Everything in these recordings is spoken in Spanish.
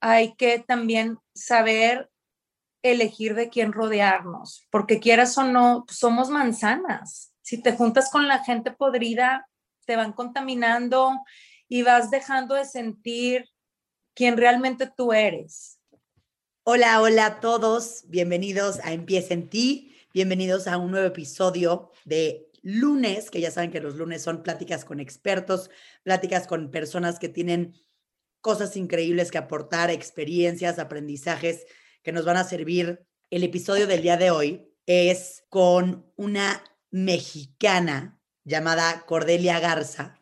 hay que también saber elegir de quién rodearnos, porque quieras o no, somos manzanas. Si te juntas con la gente podrida, te van contaminando y vas dejando de sentir quién realmente tú eres. Hola, hola a todos, bienvenidos a Empieza en ti, bienvenidos a un nuevo episodio de lunes, que ya saben que los lunes son pláticas con expertos, pláticas con personas que tienen cosas increíbles que aportar, experiencias, aprendizajes que nos van a servir. El episodio del día de hoy es con una mexicana llamada Cordelia Garza.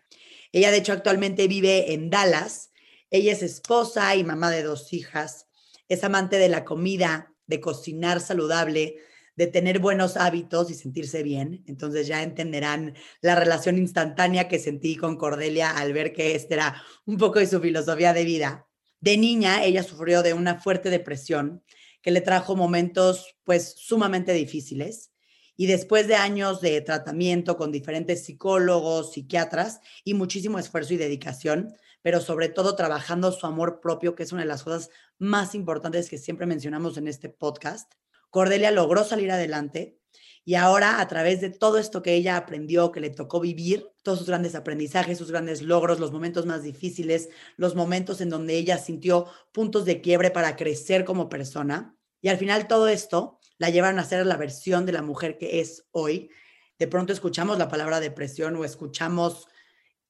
Ella de hecho actualmente vive en Dallas. Ella es esposa y mamá de dos hijas. Es amante de la comida, de cocinar saludable, de tener buenos hábitos y sentirse bien. Entonces ya entenderán la relación instantánea que sentí con Cordelia al ver que esta era un poco de su filosofía de vida. De niña, ella sufrió de una fuerte depresión que le trajo momentos pues sumamente difíciles. Y después de años de tratamiento con diferentes psicólogos, psiquiatras y muchísimo esfuerzo y dedicación, pero sobre todo trabajando su amor propio, que es una de las cosas más importantes que siempre mencionamos en este podcast, Cordelia logró salir adelante y ahora a través de todo esto que ella aprendió, que le tocó vivir, todos sus grandes aprendizajes, sus grandes logros, los momentos más difíciles, los momentos en donde ella sintió puntos de quiebre para crecer como persona. Y al final todo esto la llevaron a ser la versión de la mujer que es hoy. De pronto escuchamos la palabra depresión o escuchamos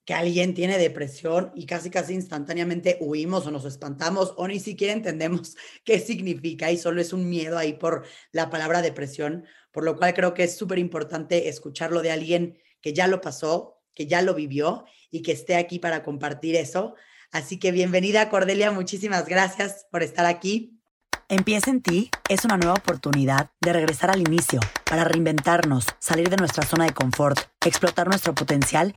que alguien tiene depresión y casi casi instantáneamente huimos o nos espantamos o ni siquiera entendemos qué significa y solo es un miedo ahí por la palabra depresión, por lo cual creo que es súper importante escucharlo de alguien que ya lo pasó, que ya lo vivió y que esté aquí para compartir eso. Así que bienvenida Cordelia, muchísimas gracias por estar aquí. Empieza en ti es una nueva oportunidad de regresar al inicio, para reinventarnos, salir de nuestra zona de confort, explotar nuestro potencial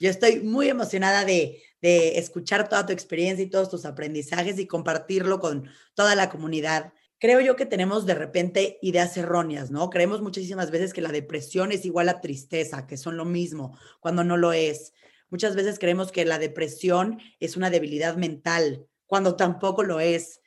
Yo estoy muy emocionada de, de escuchar toda tu experiencia y todos tus aprendizajes y compartirlo con toda la comunidad. Creo yo que tenemos de repente ideas erróneas, ¿no? Creemos muchísimas veces que la depresión es igual a tristeza, que son lo mismo, cuando no lo es. Muchas veces creemos que la depresión es una debilidad mental, cuando tampoco lo es.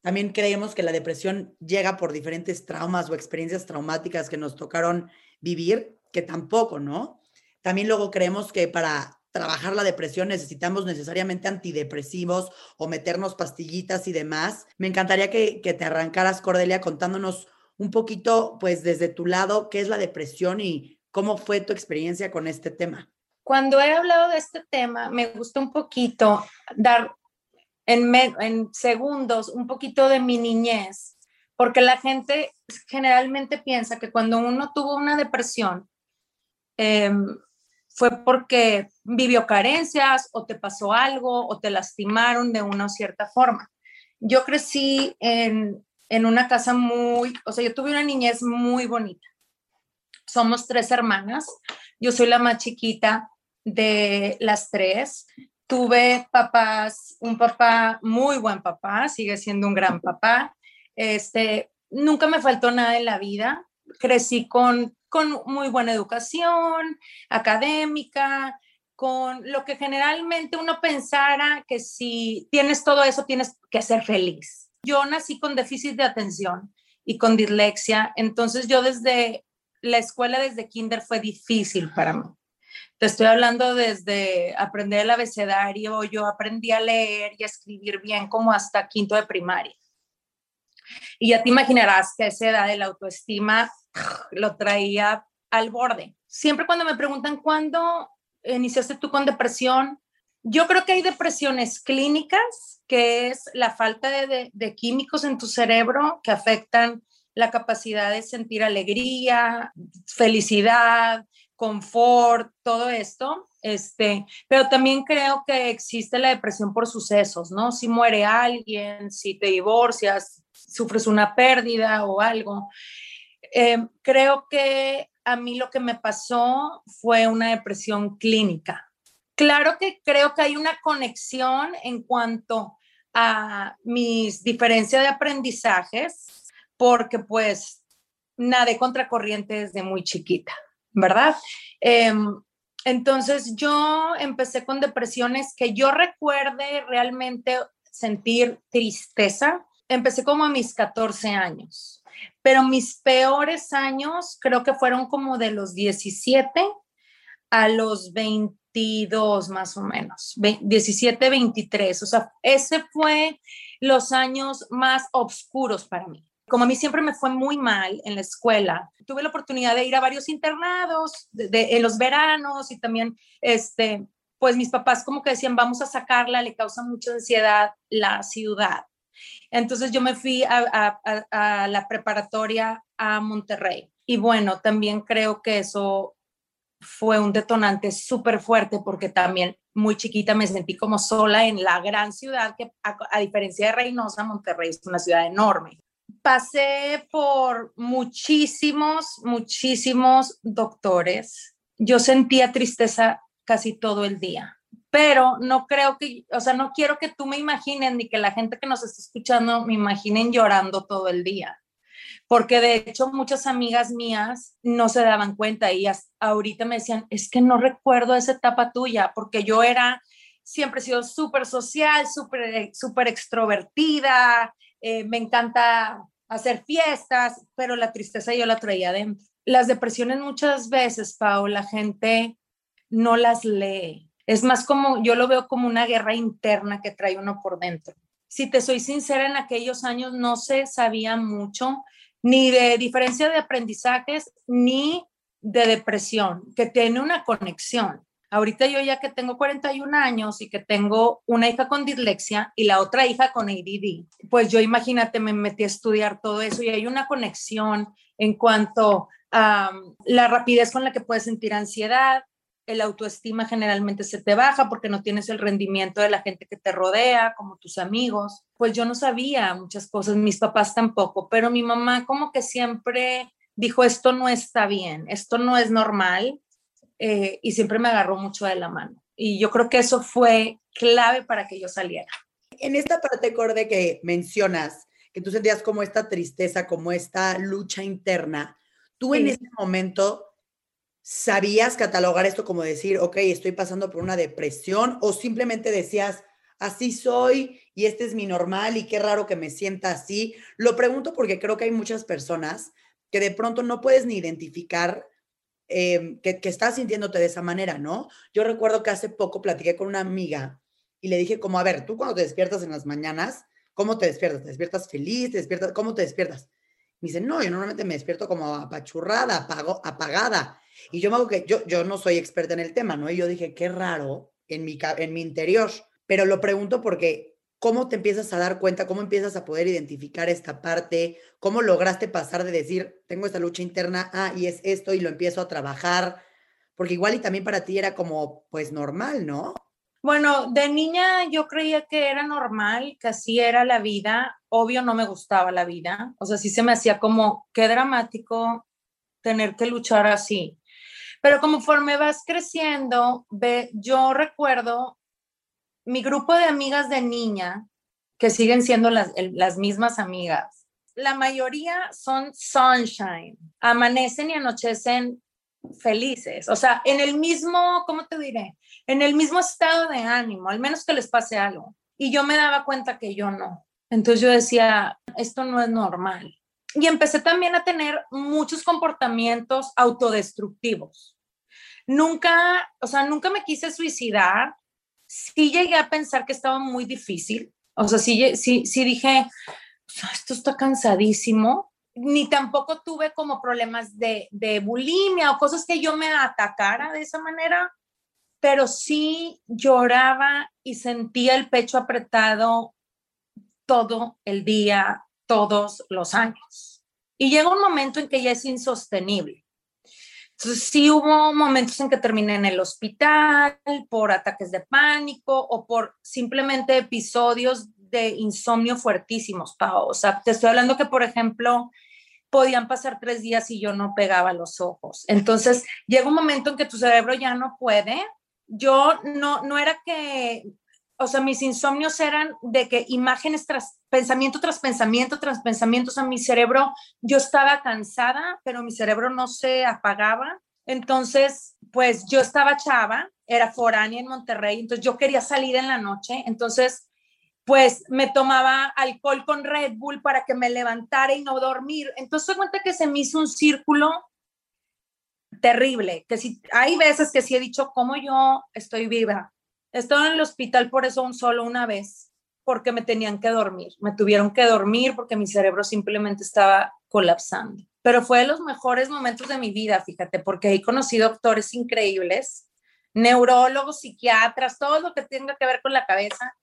También creemos que la depresión llega por diferentes traumas o experiencias traumáticas que nos tocaron vivir, que tampoco, ¿no? También luego creemos que para trabajar la depresión necesitamos necesariamente antidepresivos o meternos pastillitas y demás. Me encantaría que, que te arrancaras, Cordelia, contándonos un poquito, pues desde tu lado, qué es la depresión y cómo fue tu experiencia con este tema. Cuando he hablado de este tema, me gusta un poquito dar en, segundos un poquito de mi niñez, porque la gente generalmente piensa que cuando uno tuvo una depresión, em, fue porque vivió carencias o te pasó algo o te lastimaron de una cierta forma. Yo crecí en, en una casa muy, o sea, yo tuve una niñez muy bonita. Somos tres hermanas, yo soy la más chiquita de las tres tuve papás, un papá muy buen papá, sigue siendo un gran papá. Este, nunca me faltó nada en la vida. Crecí con, con muy buena educación académica, con lo que generalmente uno pensara que si tienes todo eso tienes que ser feliz. Yo nací con déficit de atención y con dislexia, entonces yo desde la escuela, desde kinder fue difícil para mí. Te estoy hablando desde aprender el abecedario, yo aprendí a leer y a escribir bien como hasta quinto de primaria. Y ya te imaginarás que a esa edad de la autoestima lo traía al borde. Siempre cuando me preguntan cuándo iniciaste tú con depresión, yo creo que hay depresiones clínicas, que es la falta de, químicos en tu cerebro que afectan la capacidad de sentir alegría, felicidad, confort, todo esto, este, pero también creo que existe la depresión por sucesos, ¿no? Si muere alguien, si te divorcias, sufres una pérdida o algo. Eh, creo que a mí lo que me pasó fue una depresión clínica. Claro que creo que hay una conexión en cuanto a mis diferencias de aprendizajes, porque pues nadé contracorriente desde muy chiquita, ¿verdad? Em, entonces yo empecé con depresiones que yo recuerde realmente sentir tristeza. Empecé como a mis 14 años, pero mis peores años creo que fueron como de los 17 a los 22 más o menos, 17, 23. O sea, ese fue los años más oscuros para mí como a mí siempre me fue muy mal en la escuela, tuve la oportunidad de ir a varios internados de, en los veranos y también, este, pues mis papás como que decían, vamos a sacarla, le causa mucha ansiedad la ciudad. Entonces yo me fui a, la preparatoria a Monterrey. Y bueno, también creo que eso fue un detonante súper fuerte porque también muy chiquita me sentí como sola en la gran ciudad que a, diferencia de Reynosa, Monterrey es una ciudad enorme pasé por muchísimos, muchísimos doctores. Yo sentía tristeza casi todo el día, pero no creo que, o sea, no quiero que tú me imagines ni que la gente que nos está escuchando me imaginen llorando todo el día. Porque de hecho muchas amigas mías no se daban cuenta y ahorita me decían, es que no recuerdo esa etapa tuya, porque yo era, siempre he sido súper social, súper super extrovertida, eh, me encanta hacer fiestas, pero la tristeza yo la traía adentro. Las depresiones muchas veces, Pau, la gente no las lee. Es más como, yo lo veo como una guerra interna que trae uno por dentro. Si te soy sincera, en aquellos años no se sabía mucho ni de diferencia de aprendizajes ni de depresión, que tiene una conexión. Ahorita yo ya que tengo 41 años y que tengo una hija con dislexia y la otra hija con ADD, pues yo imagínate, me metí a estudiar todo eso y hay una conexión en cuanto a la rapidez con la que puedes sentir ansiedad, el autoestima generalmente se te baja porque no tienes el rendimiento de la gente que te rodea, como tus amigos. Pues yo no sabía muchas cosas, mis papás tampoco, pero mi mamá como que siempre dijo, esto no está bien, esto no es normal, eh, y siempre me agarró mucho de la mano. Y yo creo que eso fue clave para que yo saliera. En esta parte, Corde, que mencionas, que tú sentías como esta tristeza, como esta lucha interna, tú en ese momento sabías catalogar esto como decir, ok, estoy pasando por una depresión, o simplemente decías, así soy y este es mi normal y qué raro que me sienta así. Lo pregunto porque creo que hay muchas personas que de pronto no puedes ni identificar Em, que, estás sintiéndote de esa manera, ¿no? Yo recuerdo que hace poco platiqué con una amiga y le dije como, a ver, tú cuando te despiertas en las mañanas, ¿cómo te despiertas? ¿Te despiertas feliz? ¿Te despiertas? ¿Cómo te despiertas? Me dice, no, yo normalmente me despierto como apachurrada, apago, apagada. Y yo me hago que, yo, yo no soy experta en el tema, ¿no? Y yo dije, qué raro en mi, en mi interior. Pero lo pregunto porque ¿Cómo te empiezas a dar cuenta? ¿Cómo empiezas a poder identificar esta parte? ¿Cómo lograste pasar de decir, tengo esta lucha interna, ah, y es esto, y lo empiezo a trabajar? Porque igual y también para ti era como, pues normal, ¿no? Bueno, de niña yo creía que era normal, que así era la vida. Obvio no me gustaba la vida. O sea, sí se me hacía como, qué dramático tener que luchar así. Pero conforme vas creciendo, ve, yo recuerdo mi grupo de amigas de niña, que siguen siendo las, las mismas amigas, la mayoría son sunshine, amanecen y anochecen felices, o sea, en el mismo, ¿cómo te diré? En el mismo estado de ánimo, al menos que les pase algo. Y yo me daba cuenta que yo no. Entonces yo decía, esto no es normal. Y empecé también a tener muchos comportamientos autodestructivos. Nunca, o sea, nunca me quise suicidar, sí llegué a pensar que estaba muy difícil. O sea, sí, sí, sí dije, esto está cansadísimo. Ni tampoco tuve como problemas de, de bulimia o cosas que yo me atacara de esa manera, pero sí lloraba y sentía el pecho apretado todo el día, todos los años. Y llega un momento en que ya es insostenible. Entonces, sí hubo momentos en que terminé en el hospital por ataques de pánico o por simplemente episodios de insomnio fuertísimos, Pau. O sea, te estoy hablando que, por ejemplo, podían pasar tres días y yo no pegaba los ojos. Entonces, llega un momento en que tu cerebro ya no puede. Yo no, no era que, o sea, mis insomnios eran de que imágenes tras pensamiento tras pensamiento tras pensamiento, o sea, mi cerebro, yo estaba cansada, pero mi cerebro no se apagaba. Entonces, pues yo estaba chava, era foránea en Monterrey, entonces yo quería salir en la noche, entonces pues me tomaba alcohol con Red Bull para que me levantara y no dormir. Entonces se cuenta que se me hizo un círculo terrible, que si hay veces que sí he dicho cómo yo estoy viva. Estaba en el hospital por eso un solo una vez, porque me tenían que dormir, me tuvieron que dormir porque mi cerebro simplemente estaba colapsando. Pero fue de los mejores momentos de mi vida, fíjate, porque he conocido doctores increíbles, neurólogos, psiquiatras, todo lo que tenga que ver con la cabeza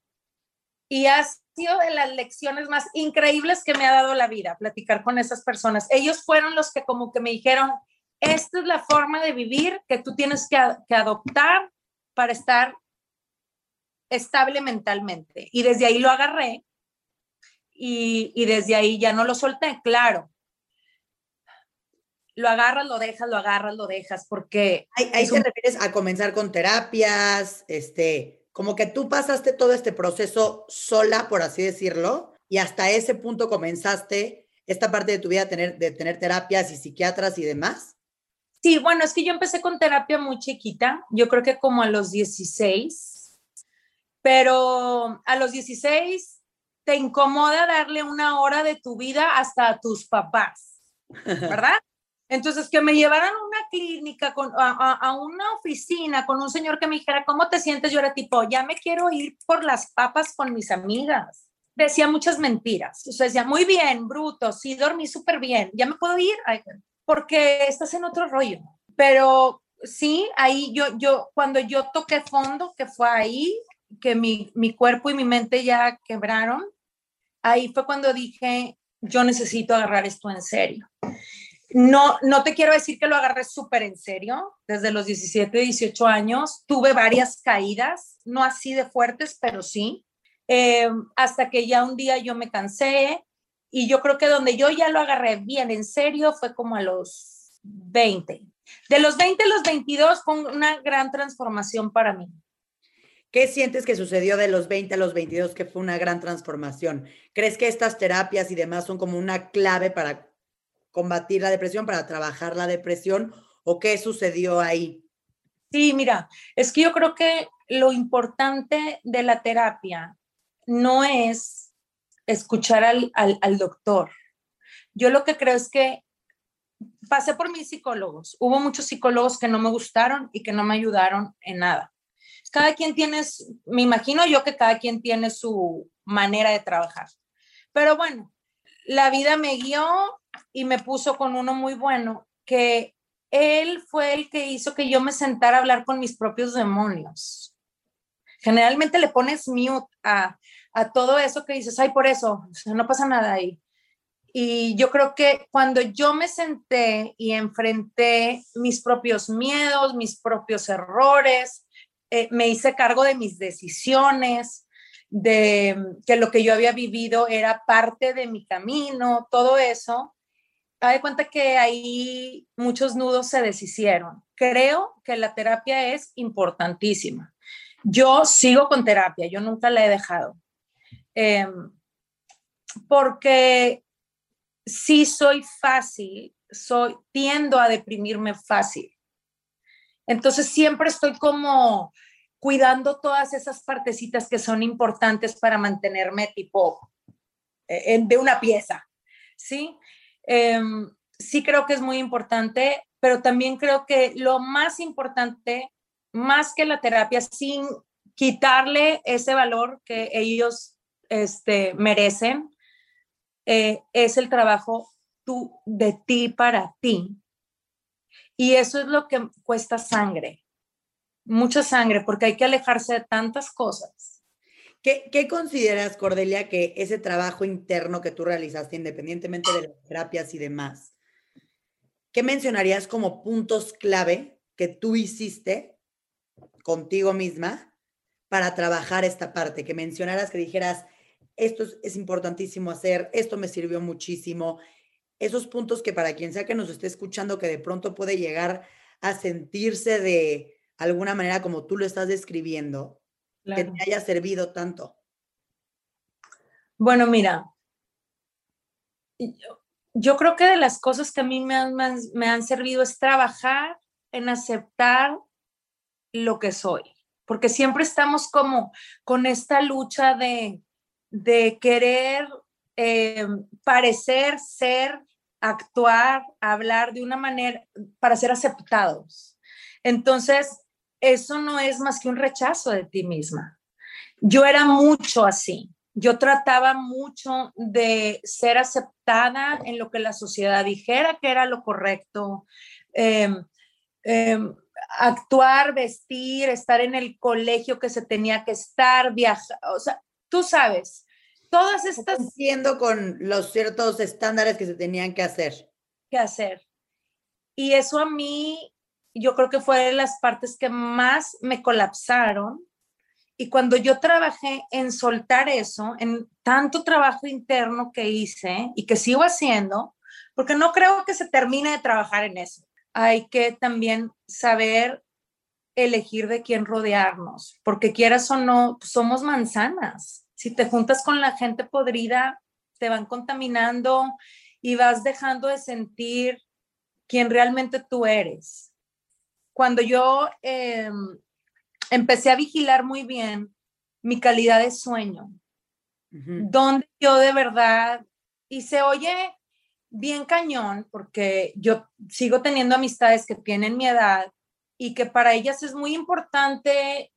y ha sido de las lecciones más increíbles que me ha dado la vida, platicar con esas personas. Ellos fueron los que como que me dijeron, esta es la forma de vivir que tú tienes que, que adoptar para estar estable mentalmente. Y desde ahí lo agarré y, y desde ahí ya no lo solté, claro. Lo agarras, lo dejas, lo agarras, lo dejas, porque... Ahí, ahí te refieres a comenzar con terapias, este, como que tú pasaste todo este proceso sola, por así decirlo, y hasta ese punto comenzaste esta parte de tu vida tener, de tener terapias y psiquiatras y demás. Sí, bueno, es que yo empecé con terapia muy chiquita, yo creo que como a los 16, pero a los 16 te incomoda darle una hora de tu vida hasta a tus papás, ¿verdad? Entonces, que me llevaran a una clínica, con, a, una oficina con un señor que me dijera, ¿cómo te sientes? Yo era tipo, ya me quiero ir por las papas con mis amigas. Decía muchas mentiras. O sea, decía, muy bien, bruto, sí, dormí súper bien, ya me puedo ir, porque estás en otro rollo. Pero sí, ahí yo, yo, cuando yo toqué fondo, que fue ahí, que mi, mi cuerpo y mi mente ya quebraron, ahí fue cuando dije, yo necesito agarrar esto en serio. No, no te quiero decir que lo agarré súper en serio. Desde los 17, 18 años tuve varias caídas, no así de fuertes, pero sí. Eh, hasta que ya un día yo me cansé y yo creo que donde yo ya lo agarré bien en serio fue como a los 20. De los 20 a los 22 fue una gran transformación para mí. ¿Qué sientes que sucedió de los 20 a los 22 que fue una gran transformación? ¿Crees que estas terapias y demás son como una clave para combatir la depresión, para trabajar la depresión o qué sucedió ahí? Sí, mira, es que yo creo que lo importante de la terapia no es escuchar al, al, doctor. Yo lo que creo es que pasé por mis psicólogos. Hubo muchos psicólogos que no me gustaron y que no me ayudaron en nada. Cada quien tiene, me imagino yo que cada quien tiene su manera de trabajar. Pero bueno, la vida me guió y me puso con uno muy bueno, que él fue el que hizo que yo me sentara a hablar con mis propios demonios. Generalmente le pones mute a, todo eso que dices, ay, por eso, no pasa nada ahí. Y yo creo que cuando yo me senté y enfrenté mis propios miedos, mis propios errores, eh, me hice cargo de mis decisiones, de que lo que yo había vivido era parte de mi camino, todo eso, hay cuenta que ahí muchos nudos se deshicieron. Creo que la terapia es importantísima. Yo sigo con terapia, yo nunca la he dejado. Em, porque sí soy fácil, soy, tiendo a deprimirme fácil. Entonces siempre estoy como cuidando todas esas partecitas que son importantes para mantenerme tipo eh, de una pieza, ¿sí? Em, sí creo que es muy importante, pero también creo que lo más importante, más que la terapia, sin quitarle ese valor que ellos este, merecen, eh, es el trabajo tú, de ti para ti. Y eso es lo que cuesta sangre, mucha sangre, porque hay que alejarse de tantas cosas ¿Qué, consideras, Cordelia, que ese trabajo interno que tú realizaste, independientemente de las terapias y demás, qué mencionarías como puntos clave que tú hiciste contigo misma para trabajar esta parte? Que mencionaras, que dijeras, esto es, importantísimo hacer, esto me sirvió muchísimo. Esos puntos que para quien sea que nos esté escuchando, que de pronto puede llegar a sentirse de alguna manera como tú lo estás describiendo, que te haya servido tanto. Bueno, mira, yo, creo que de las cosas que a mí me han, me han servido es trabajar en aceptar lo que soy, porque siempre estamos como con esta lucha de, de querer eh, parecer, ser, actuar, hablar de una manera para ser aceptados. Entonces, eso no es más que un rechazo de ti misma. Yo era mucho así. Yo trataba mucho de ser aceptada en lo que la sociedad dijera que era lo correcto. Em, em, actuar, vestir, estar en el colegio que se tenía que estar, viajar, o sea, tú sabes, todas estas... Cumpliendo con los ciertos estándares que se tenían que hacer. Que hacer. Y eso a mí, yo creo que fue de las partes que más me colapsaron. Y cuando yo trabajé en soltar eso, en tanto trabajo interno que hice y que sigo haciendo, porque no creo que se termine de trabajar en eso hay que también saber elegir de quién rodearnos, porque quieras o no, somos manzanas. Si te juntas con la gente podrida, te van contaminando y vas dejando de sentir quién realmente tú eres. Cuando yo em, empecé a vigilar muy bien mi calidad de sueño, donde yo de verdad, y se oye bien cañón, porque yo sigo teniendo amistades que tienen mi edad y que para ellas es muy importante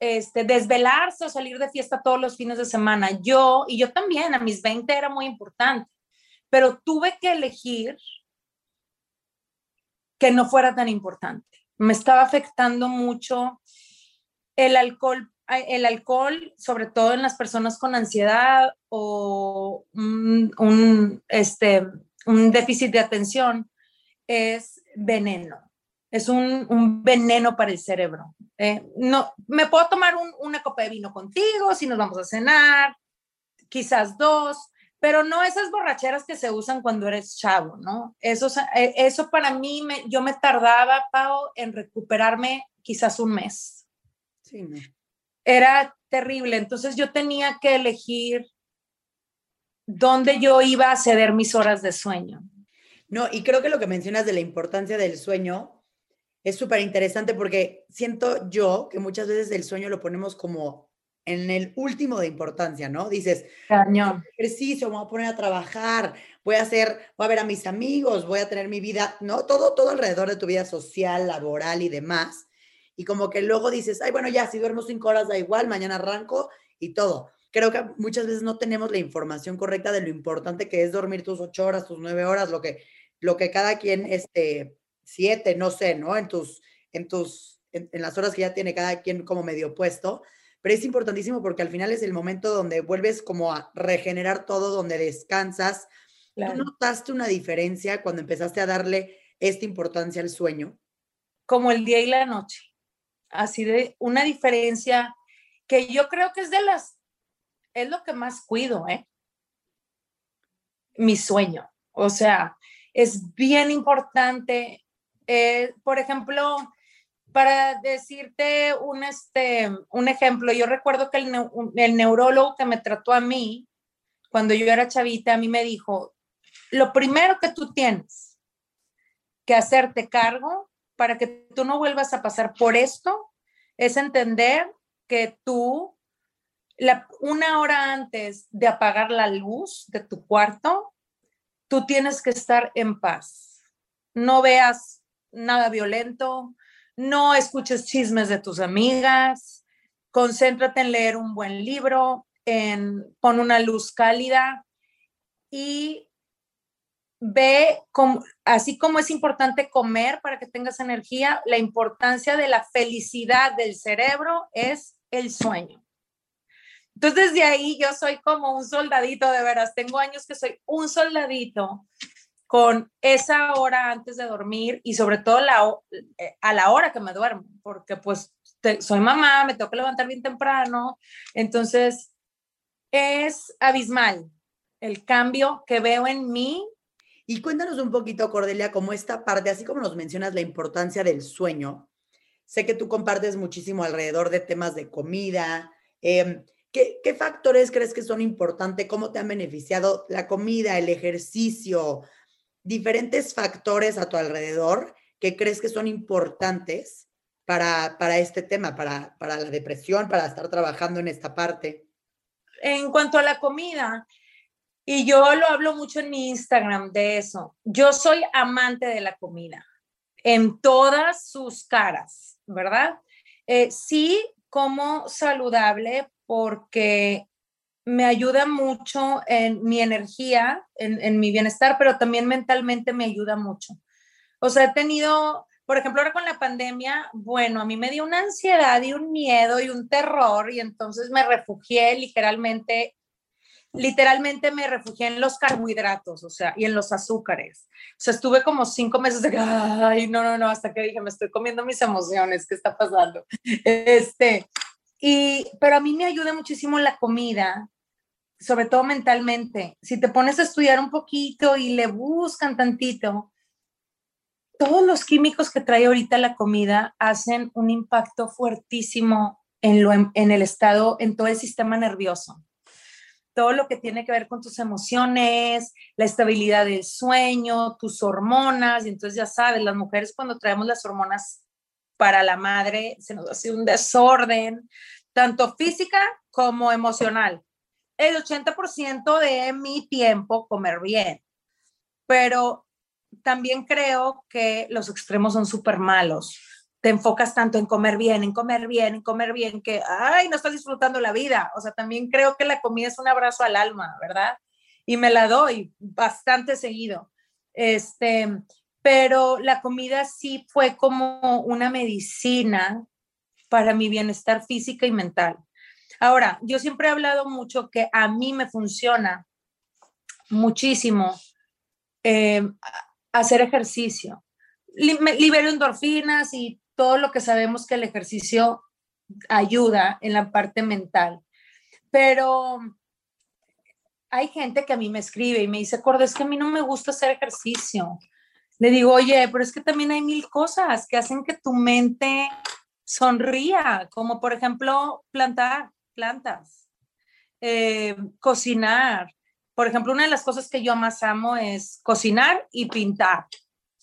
este, desvelarse o salir de fiesta todos los fines de semana. Yo, y yo también, a mis 20 era muy importante, pero tuve que elegir que no fuera tan importante. Me estaba afectando mucho el alcohol, el alcohol, sobre todo en las personas con ansiedad o un este, un déficit de atención es veneno, es un, veneno para el cerebro. Eh, no, me puedo tomar un, una copa de vino contigo si nos vamos a cenar, quizás dos, pero no esas borracheras que se usan cuando eres chavo, ¿no? Eso, eh, eso para mí, me, yo me tardaba, Pau, en recuperarme quizás un mes. Sí, Era terrible, entonces yo tenía que elegir dónde yo iba a ceder mis horas de sueño. No, y creo que lo que mencionas de la importancia del sueño es súper interesante porque siento yo que muchas veces el sueño lo ponemos como en el último de importancia, ¿no? Dices, Cañón. ejercicio, me voy a poner a trabajar, voy a hacer, voy a ver a mis amigos, voy a tener mi vida, ¿no? Todo, todo alrededor de tu vida social, laboral y demás. Y como que luego dices, ay, bueno, ya, si duermo cinco horas da igual, mañana arranco y todo creo que muchas veces no tenemos la información correcta de lo importante que es dormir tus ocho horas, tus nueve horas, lo que, lo que cada quien, este, siete, no sé, ¿no? En tus, en tus, en, las horas que ya tiene cada quien como medio puesto, pero es importantísimo porque al final es el momento donde vuelves como a regenerar todo, donde descansas. ¿Tú notaste una diferencia cuando empezaste a darle esta importancia al sueño? Como el día y la noche. Así de una diferencia que yo creo que es de las es lo que más cuido, ¿eh? Mi sueño. O sea, es bien importante. Eh, por ejemplo, para decirte un, este, un ejemplo, yo recuerdo que el, el neurólogo que me trató a mí, cuando yo era chavita, a mí me dijo, lo primero que tú tienes que hacerte cargo para que tú no vuelvas a pasar por esto es entender que tú una hora antes de apagar la luz de tu cuarto, tú tienes que estar en paz. No veas nada violento, no escuches chismes de tus amigas, concéntrate en leer un buen libro, en pon una luz cálida y ve así como es importante comer para que tengas energía, la importancia de la felicidad del cerebro es el sueño. Entonces, desde ahí yo soy como un soldadito, de veras. Tengo años que soy un soldadito con esa hora antes de dormir y sobre todo eh, a la hora que me duermo, porque pues soy mamá, me tengo que levantar bien temprano. Entonces, es abismal el cambio que veo en mí. Y cuéntanos un poquito, Cordelia, como esta parte, así como nos mencionas la importancia del sueño, sé que tú compartes muchísimo alrededor de temas de comida. Em, ¿qué, ¿Qué factores crees que son importantes? ¿Cómo te han beneficiado la comida, el ejercicio, diferentes factores a tu alrededor que crees que son importantes para, para este tema, para, para la depresión, para estar trabajando en esta parte? En cuanto a la comida, y yo lo hablo mucho en mi Instagram de eso, yo soy amante de la comida en todas sus caras, ¿verdad? Eh, sí, como saludable porque me ayuda mucho en mi energía, en, en, mi bienestar, pero también mentalmente me ayuda mucho. O sea, he tenido por ejemplo, ahora con la pandemia, bueno, a mí me dio una ansiedad y un miedo y un terror y entonces me refugié literalmente, literalmente me refugié en los carbohidratos, o sea, y en los azúcares. O sea, estuve como cinco meses de, ay, no, no, no, hasta que dije, me estoy comiendo mis emociones, ¿qué está pasando? Este, y, pero a mí me ayuda muchísimo la comida, sobre todo mentalmente. Si te pones a estudiar un poquito y le buscan tantito, todos los químicos que trae ahorita la comida hacen un impacto fuertísimo en, lo, en el estado, en todo el sistema nervioso. Todo lo que tiene que ver con tus emociones, la estabilidad del sueño, tus hormonas. Y entonces ya sabes, las mujeres cuando traemos las hormonas para la madre, se nos hace un desorden, tanto física como emocional. El 80% de mi tiempo comer bien, pero también creo que los extremos son súper malos. Te enfocas tanto en comer bien, en comer bien, en comer bien, que, ay, no estás disfrutando la vida. O sea, también creo que la comida es un abrazo al alma, ¿verdad? Y me la doy bastante seguido. Este, pero la comida sí fue como una medicina para mi bienestar física y mental. Ahora, yo siempre he hablado mucho que a mí me funciona muchísimo eh, hacer ejercicio. Libero endorfinas y todo lo que sabemos que el ejercicio ayuda en la parte mental. Pero hay gente que a mí me escribe y me dice, Cordes, es que a mí no me gusta hacer ejercicio. Le digo, oye, pero es que también hay mil cosas que hacen que tu mente sonría, como por ejemplo plantar plantas, eh, cocinar, por ejemplo, una de las cosas que yo más amo es cocinar y pintar.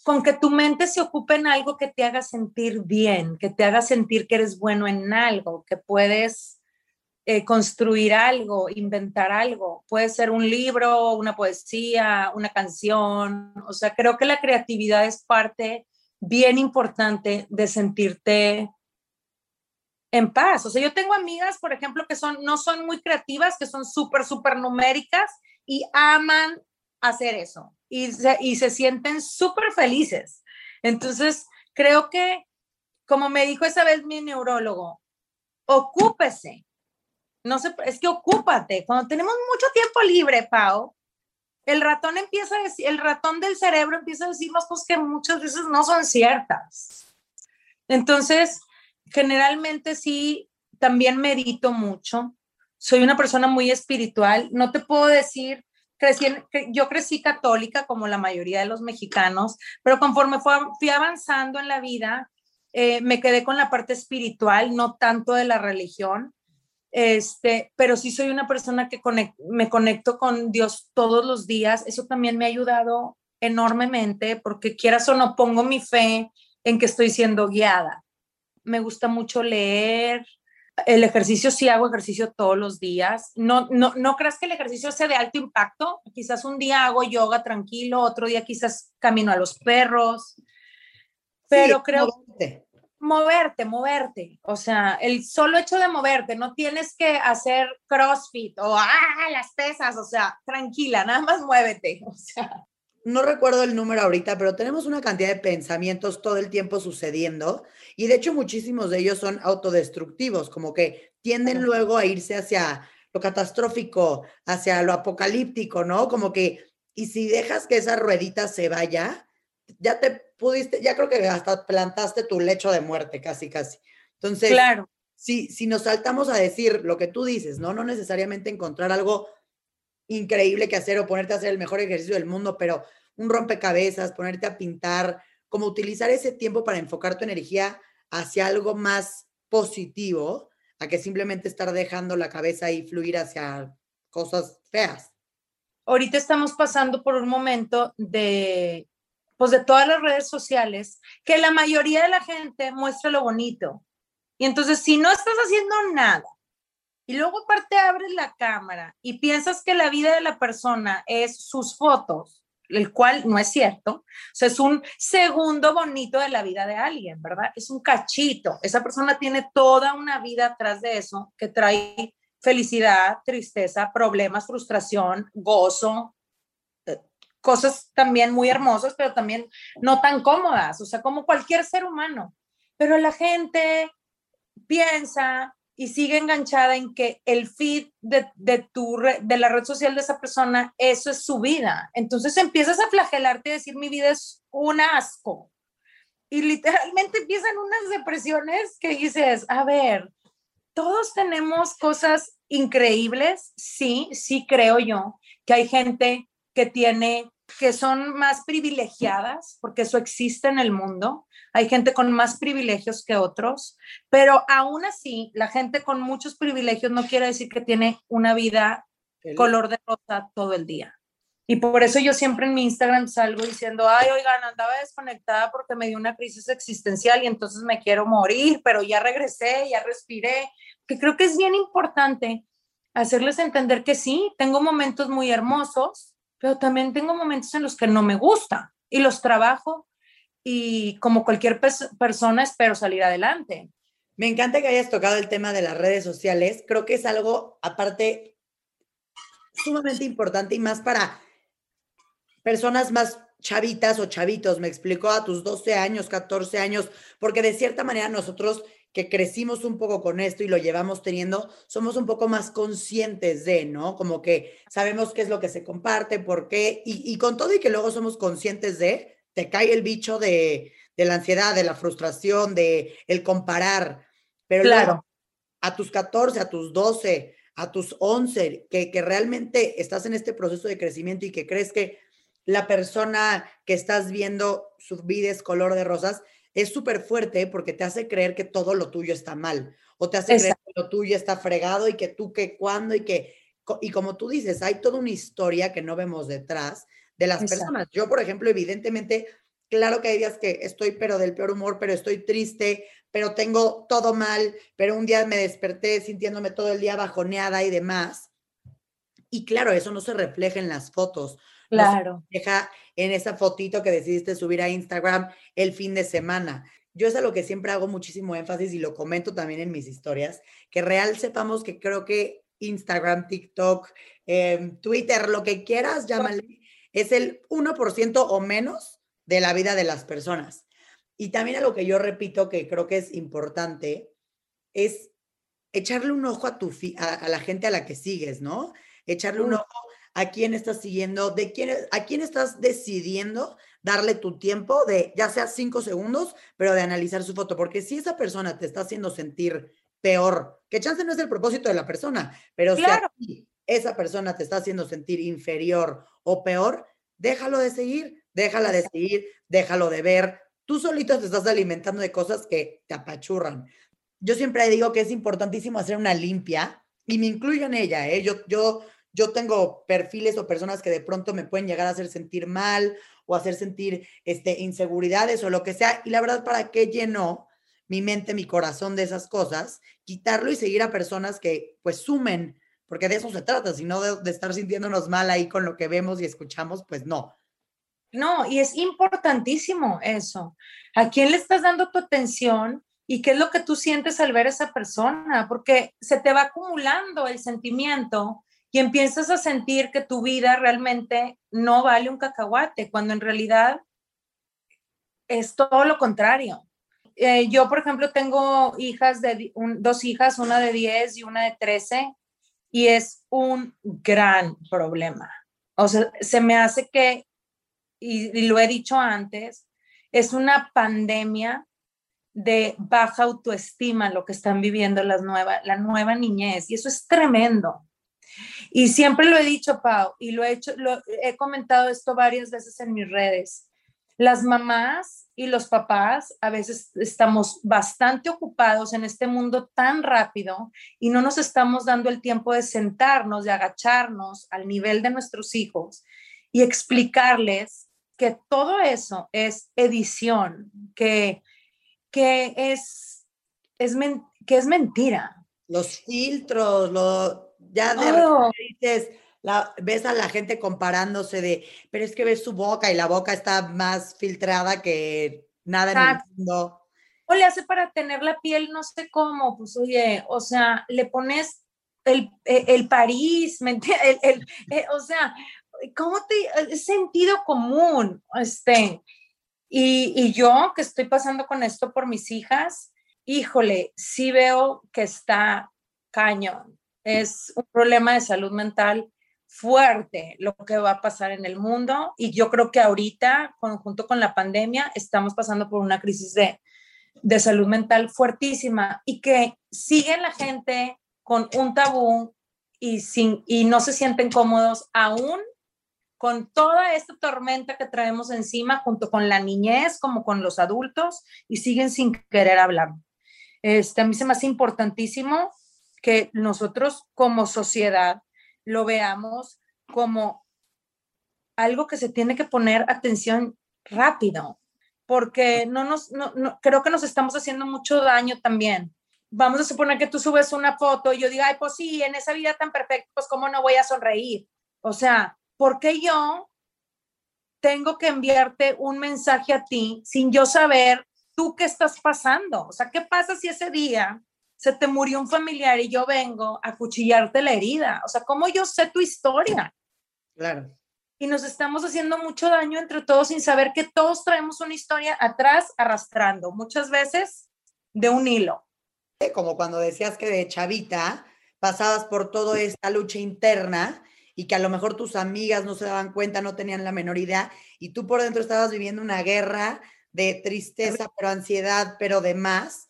Con que tu mente se ocupe en algo que te haga sentir bien, que te haga sentir que eres bueno en algo, que puedes eh, construir algo, inventar algo. Puede ser un libro, una poesía, una canción. O sea, creo que la creatividad es parte bien importante de sentirte en paz. O sea, yo tengo amigas, por ejemplo, que son, no son muy creativas, que son súper, súper numéricas y aman hacer eso y se, y se sienten súper felices. Entonces, creo que, como me dijo esa vez mi neurólogo, ocúpese. No sé, es que ocúpate. Cuando tenemos mucho tiempo libre, Pau, el ratón empieza a decir, el ratón del cerebro empieza a decirnos cosas que muchas veces no son ciertas. Entonces, generalmente sí, también medito mucho soy una persona muy espiritual. No te puedo decir, crecí yo crecí católica como la mayoría de los mexicanos, pero conforme fui avanzando en la vida, eh, me quedé con la parte espiritual, no tanto de la religión. Este, pero sí soy una persona que me conecto con Dios todos los días. Eso también me ha ayudado enormemente porque quieras o no pongo mi fe en que estoy siendo guiada. Me gusta mucho leer, el ejercicio sí hago ejercicio todos los días. No, no, no creas que el ejercicio sea de alto impacto. Quizás un día hago yoga tranquilo, otro día quizás camino a los perros. Pero creo moverte. moverte, moverte. O sea, el solo hecho de moverte, no tienes que hacer CrossFit o ah, las pesas, o sea, tranquila, nada más muévete. O sea, no recuerdo el número ahorita, pero tenemos una cantidad de pensamientos todo el tiempo sucediendo y de hecho muchísimos de ellos son autodestructivos, como que tienden luego a irse hacia lo catastrófico, hacia lo apocalíptico, ¿no? Como que, y si dejas que esa ruedita se vaya, ya te pudiste, ya creo que hasta plantaste tu lecho de muerte, casi, casi. Entonces, claro. si, si nos saltamos a decir lo que tú dices, ¿no? No necesariamente encontrar algo increíble que hacer o ponerte a hacer el mejor ejercicio del mundo, pero un rompecabezas, ponerte a pintar, como utilizar ese tiempo para enfocar tu energía hacia algo más positivo, a que simplemente estar dejando la cabeza ahí fluir hacia cosas feas. Ahorita estamos pasando por un momento de, pues de todas las redes sociales, que la mayoría de la gente muestra lo bonito. Y entonces, si no estás haciendo nada, y luego aparte abres la cámara y piensas que la vida de la persona es sus fotos, el cual no es cierto. O sea, es un segundo bonito de la vida de alguien, ¿verdad? Es un cachito. Esa persona tiene toda una vida atrás de eso que trae felicidad, tristeza, problemas, frustración, gozo, eh, cosas también muy hermosas, pero también no tan cómodas, o sea, como cualquier ser humano. Pero la gente piensa y sigue enganchada en que el feed de, de, tu de la red social de esa persona, eso es su vida. Entonces empiezas a flagelarte y decir, mi vida es un asco. Y literalmente empiezan unas depresiones que dices, a ver, todos tenemos cosas increíbles, sí, sí creo yo, que hay gente que tiene, que son más privilegiadas, porque eso existe en el mundo, hay gente con más privilegios que otros, pero aún así, la gente con muchos privilegios no quiere decir que tiene una vida color de rosa todo el día. Y por eso yo siempre en mi Instagram salgo diciendo, ay, oigan, andaba desconectada porque me dio una crisis existencial y entonces me quiero morir, pero ya regresé, ya respiré, que creo que es bien importante hacerles entender que sí, tengo momentos muy hermosos, pero también tengo momentos en los que no me gusta y los trabajo y como cualquier persona espero salir adelante. Me encanta que hayas tocado el tema de las redes sociales. Creo que es algo aparte sumamente importante y más para personas más chavitas o chavitos, me explicó a tus 12 años, 14 años, porque de cierta manera nosotros que crecimos un poco con esto y lo llevamos teniendo, somos un poco más conscientes de, ¿no? Como que sabemos qué es lo que se comparte, por qué, y, y con todo y que luego somos conscientes de, te cae el bicho de, de la ansiedad, de la frustración, de el comparar. Pero claro. a tus 14, a tus 12, a tus 11, que, que realmente estás en este proceso de crecimiento y que crees que la persona que estás viendo su vida es color de rosas, es súper fuerte porque te hace creer que todo lo tuyo está mal o te hace creer que lo tuyo está fregado y que tú que cuando y que, y como tú dices, hay toda una historia que no vemos detrás de las personas. Yo, por ejemplo, evidentemente, claro que hay días que estoy pero del peor humor, pero estoy triste, pero tengo todo mal, pero un día me desperté sintiéndome todo el día bajoneada y demás. Y claro, eso no se refleja en las fotos. Claro. refleja en esa fotito que decidiste subir a Instagram el fin de semana. Yo es a lo que siempre hago muchísimo énfasis y lo comento también en mis historias, que real sepamos que creo que Instagram, TikTok, em, Twitter, lo que quieras, llámale, es el 1% o menos de la vida de las personas. Y también a lo que yo repito que creo que es importante es echarle un ojo a, tu a, la gente a la que sigues, ¿no? Echarle un ojo a quién estás siguiendo, de quién, a quién estás decidiendo darle tu tiempo de ya sea cinco segundos, pero de analizar su foto, porque si esa persona te está haciendo sentir peor, que chance no es el propósito de la persona, pero si esa persona te está haciendo sentir inferior o peor, déjalo de seguir, déjala de seguir, déjalo de ver. Tú solito te estás alimentando de cosas que te apachurran. Yo siempre digo que es importantísimo hacer una limpia y me incluyo en ella, ¿eh? Yo, yo, yo tengo perfiles o personas que de pronto me pueden llegar a hacer sentir mal o hacer sentir este, inseguridades o lo que sea. Y la verdad, ¿para qué llenó mi mente, mi corazón de esas cosas? Quitarlo y seguir a personas que pues sumen porque de eso se trata, sino de, de estar sintiéndonos mal ahí con lo que vemos y escuchamos, pues no. No, y es importantísimo eso. ¿A quién le estás dando tu atención y qué es lo que tú sientes al ver a esa persona? Porque se te va acumulando el sentimiento y empiezas a sentir que tu vida realmente no vale un cacahuate, cuando en realidad es todo lo contrario. Eh, yo, por ejemplo, tengo hijas de dos hijas, una de 10 y una de 13, y es un gran problema. O sea, se me hace que, y, lo he dicho antes, es una pandemia de baja autoestima lo que están viviendo las nueva, la nueva niñez y eso es tremendo. Y siempre lo he dicho, Pau, y lo he hecho, lo, he comentado esto varias veces en mis redes. Las mamás y los papás a veces estamos bastante ocupados en este mundo tan rápido y no nos estamos dando el tiempo de sentarnos, de agacharnos al nivel de nuestros hijos y explicarles que todo eso es edición, que, que, es, es que es mentira. Los filtros, lo, ya de dices, la, ves a la gente comparándose de, pero es que ves su boca y la boca está más filtrada que nada en el mundo. O le hace para tener la piel, no sé cómo, pues oye, o sea, le pones el, e, el, París, ¿me el, el, eh, o sea, ¿cómo te, sentido común, este, y, y yo que estoy pasando con esto por mis hijas, híjole, sí veo que está cañón, es un problema de salud mental fuerte lo que va a pasar en el mundo y yo creo que ahorita, junto con la pandemia, estamos pasando por una crisis de, de salud mental fuertísima y que sigue la gente con un tabú y, sin, y no se sienten cómodos aún con toda esta tormenta que traemos encima, junto con la niñez, como con los adultos, y siguen sin querer hablar. Este, a mí se me hace importantísimo que nosotros como sociedad lo veamos como algo que se tiene que poner atención rápido, porque no nos, no, creo que nos estamos haciendo mucho daño también. Vamos a suponer que tú subes una foto y yo diga, ay, pues sí, en esa vida tan perfecta, pues cómo no voy a sonreír. O sea, ¿por qué yo tengo que enviarte un mensaje a ti sin yo saber tú qué estás pasando? O sea, ¿qué pasa si ese día se te murió un familiar y yo vengo a cuchillarte la herida? O sea, ¿cómo yo sé tu historia? Claro. Y nos estamos haciendo mucho daño entre todos sin saber que todos traemos una historia atrás arrastrando, muchas veces de un hilo. Como cuando decías que de chavita pasabas por toda esta lucha interna y que a lo mejor tus amigas no se daban cuenta, no tenían la menor idea, y tú por dentro estabas viviendo una guerra de tristeza, pero ansiedad, pero demás.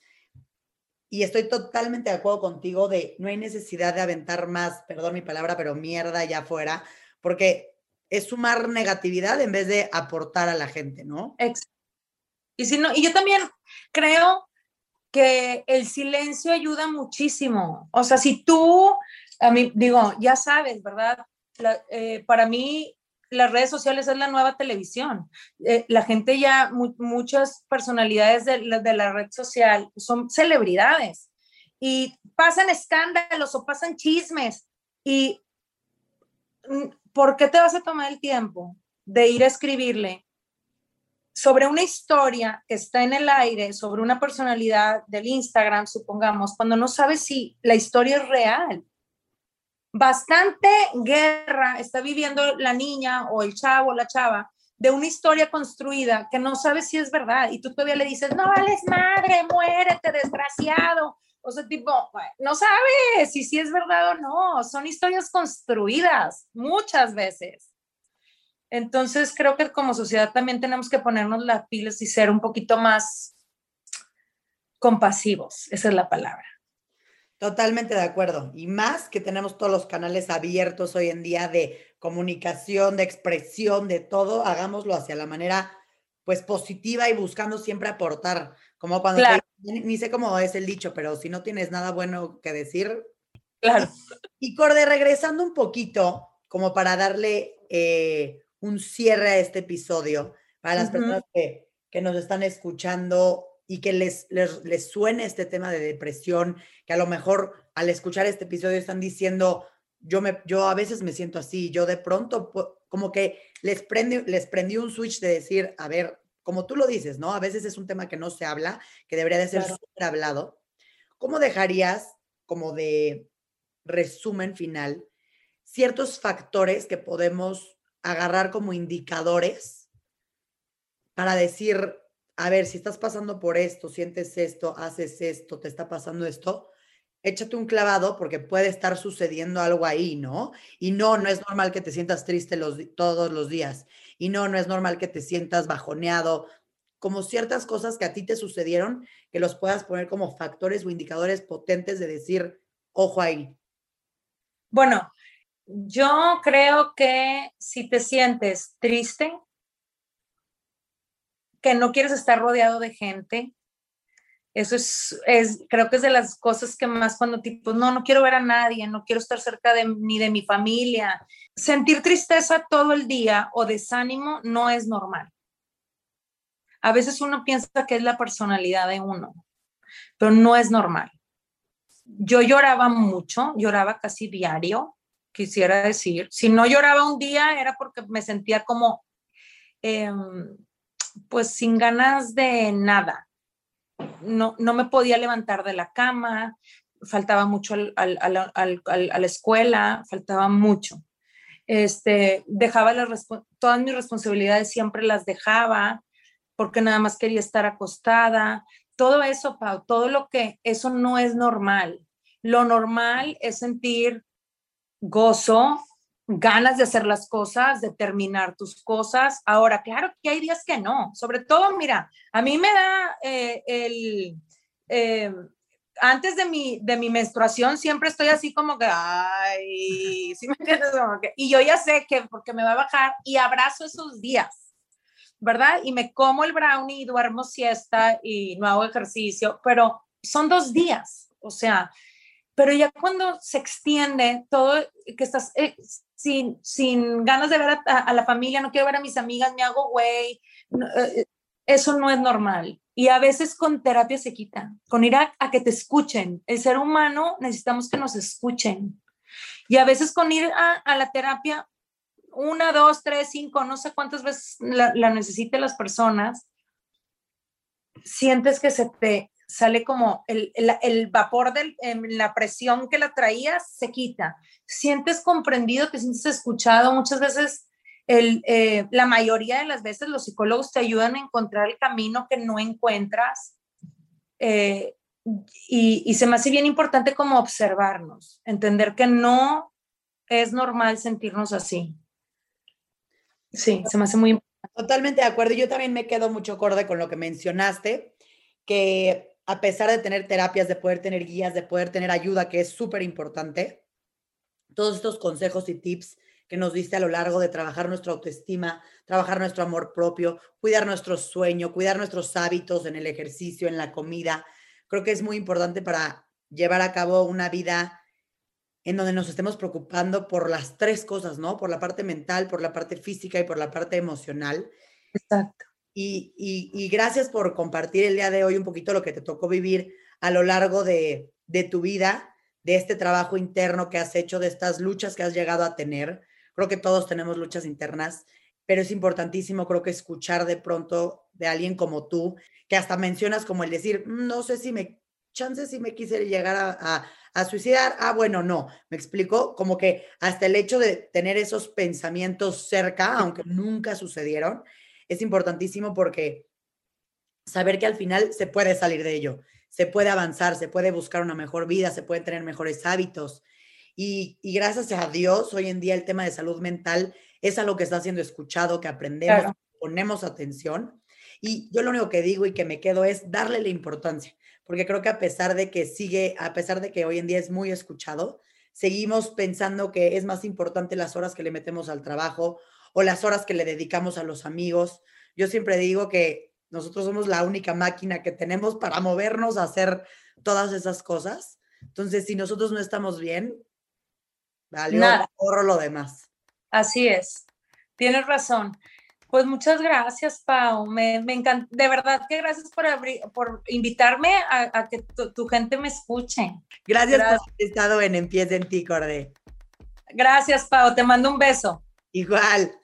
Y estoy totalmente de acuerdo contigo de no hay necesidad de aventar más, perdón mi palabra, pero mierda allá afuera, porque es sumar negatividad en vez de aportar a la gente, ¿no? Y si no, y yo también creo que el silencio ayuda muchísimo. O sea, si tú, a mí digo, ya sabes, ¿verdad? Eh, para mí las redes sociales es la nueva televisión. Eh, la gente ya, muchas personalidades de la, red social son celebridades y pasan escándalos o pasan chismes. ¿Y mm, por qué te vas a tomar el tiempo de ir a escribirle sobre una historia que está en el aire, sobre una personalidad del Instagram, supongamos, cuando no sabes si la historia es real? Bastante guerra está viviendo la niña o el chavo o la chava de una historia construida que no sabes si es verdad y tú todavía le dices, no vales madre, muérete, desgraciado. O sea, tipo, no sabes si, si es verdad o no. Son historias construidas muchas veces. Entonces, creo que como sociedad también tenemos que ponernos las pilas y ser un poquito más compasivos. Esa es la palabra. Totalmente de acuerdo. Y más que tenemos todos los canales abiertos hoy en día de comunicación, de expresión, de todo, hagámoslo hacia la manera pues positiva y buscando siempre aportar. Como cuando ni sé cómo es el dicho, pero si no tienes nada bueno que decir. Claro. Y Corde, regresando un poquito, como para darle eh, un cierre a este episodio, para las personas que, que nos están escuchando y que les, les, suene este tema de depresión, que a lo mejor al escuchar este episodio están diciendo, yo, me, yo a veces me siento así, yo de pronto como que les, prende, les prendí un switch de decir, a ver, como tú lo dices, ¿no? A veces es un tema que no se habla, que debería de ser súper hablado. ¿Cómo dejarías como de resumen final ciertos factores que podemos agarrar como indicadores para decir, a ver, si estás pasando por esto, sientes esto, haces esto, te está pasando esto, échate un clavado porque puede estar sucediendo algo ahí, ¿no? Y no, no es normal que te sientas triste los, todos los días. Y no, no es normal que te sientas bajoneado como ciertas cosas que a ti te sucedieron, que los puedas poner como factores o indicadores potentes de decir, ojo ahí. Bueno, yo creo que si te sientes triste, que no quieres estar rodeado de gente, eso es, es, creo que es de las cosas que más cuando tipo, no, no quiero ver a nadie, no quiero estar cerca de, ni de mi familia. Sentir tristeza todo el día o desánimo no es normal. A veces uno piensa que es la personalidad de uno, pero no es normal. Yo lloraba mucho, lloraba casi diario, quisiera decir. Si no lloraba un día era porque me sentía como, em, pues sin ganas de nada no, no me podía levantar de la cama, faltaba mucho a la escuela, faltaba mucho. Este, dejaba las, todas mis responsabilidades, siempre las dejaba porque nada más quería estar acostada. Todo eso, Pau, todo lo que, eso no es normal. Lo normal es sentir gozo, ganas de hacer las cosas, de terminar tus cosas. Ahora, claro que hay días que no. Sobre todo, mira, a mí me da eh, el... Eh, antes de mi, de mi menstruación siempre estoy así como que, ay, ¿sí me entiendes? y yo ya sé que porque me va a bajar y abrazo esos días, ¿verdad? Y me como el brownie y duermo siesta y no hago ejercicio, pero son dos días, o sea, pero ya cuando se extiende todo, que estás eh, sin, sin ganas de ver a, la familia, no quiero ver a mis amigas, me hago güey, eh, eso no es normal. Y a veces con terapia se quita, con ir a, que te escuchen. El ser humano necesitamos que nos escuchen. Y a veces con ir a, la terapia, una, dos, tres, cinco, no sé cuántas veces la, la necesiten las personas, sientes que se te, sale como el, vapor de la presión que la traías, se quita. Sientes comprendido, te sientes escuchado. Muchas veces, el, eh, la mayoría de las veces los psicólogos te ayudan a encontrar el camino que no encuentras. Eh, y, y se me hace bien importante como observarnos, entender que no es normal sentirnos así. Sí, se me hace muy importante. Totalmente de acuerdo. Yo también me quedo mucho acorde con lo que mencionaste, que a pesar de tener terapias, de poder tener guías, de poder tener ayuda, que es súper importante, todos estos consejos y tips que nos diste a lo largo de trabajar nuestra autoestima, trabajar nuestro amor propio, cuidar nuestro sueño, cuidar nuestros hábitos en el ejercicio, en la comida, creo que es muy importante para llevar a cabo una vida en donde nos estemos preocupando por las tres cosas, ¿no? Por la parte mental, por la parte física y por la parte emocional. Exacto. Y, gracias por compartir el día de hoy un poquito lo que te tocó vivir a lo largo de, tu vida, de este trabajo interno que has hecho, de estas luchas que has llegado a tener. Creo que todos tenemos luchas internas, pero es importantísimo, creo que escuchar de pronto de alguien como tú, que hasta mencionas como el decir, mm, no sé si me, chance si me quise llegar a, a suicidar. Ah, bueno, no, me explico, como que hasta el hecho de tener esos pensamientos cerca, aunque nunca sucedieron, es importantísimo porque saber que al final se puede salir de ello, se puede avanzar, se puede buscar una mejor vida, se pueden tener mejores hábitos. Y, gracias a Dios, hoy en día el tema de salud mental es algo que está siendo escuchado, que aprendemos, ponemos atención. Y yo lo único que digo y que me quedo es darle la importancia, porque creo que a pesar de que sigue, a pesar de que hoy en día es muy escuchado, seguimos pensando que es más importante las horas que le metemos al trabajo o las horas que le dedicamos a los amigos. Yo siempre digo que nosotros somos la única máquina que tenemos para movernos a hacer todas esas cosas. Entonces, si nosotros no estamos bien, vale, ahorro lo demás. Así es. Tienes razón. Pues muchas gracias, Pau. Me, me encanta. De verdad que gracias por, por invitarme a, que tu, gente me escuche. Gracias, gracias, por haber estado en Empieza en ti, Cordé. Gracias, Pau. Te mando un beso. Igual.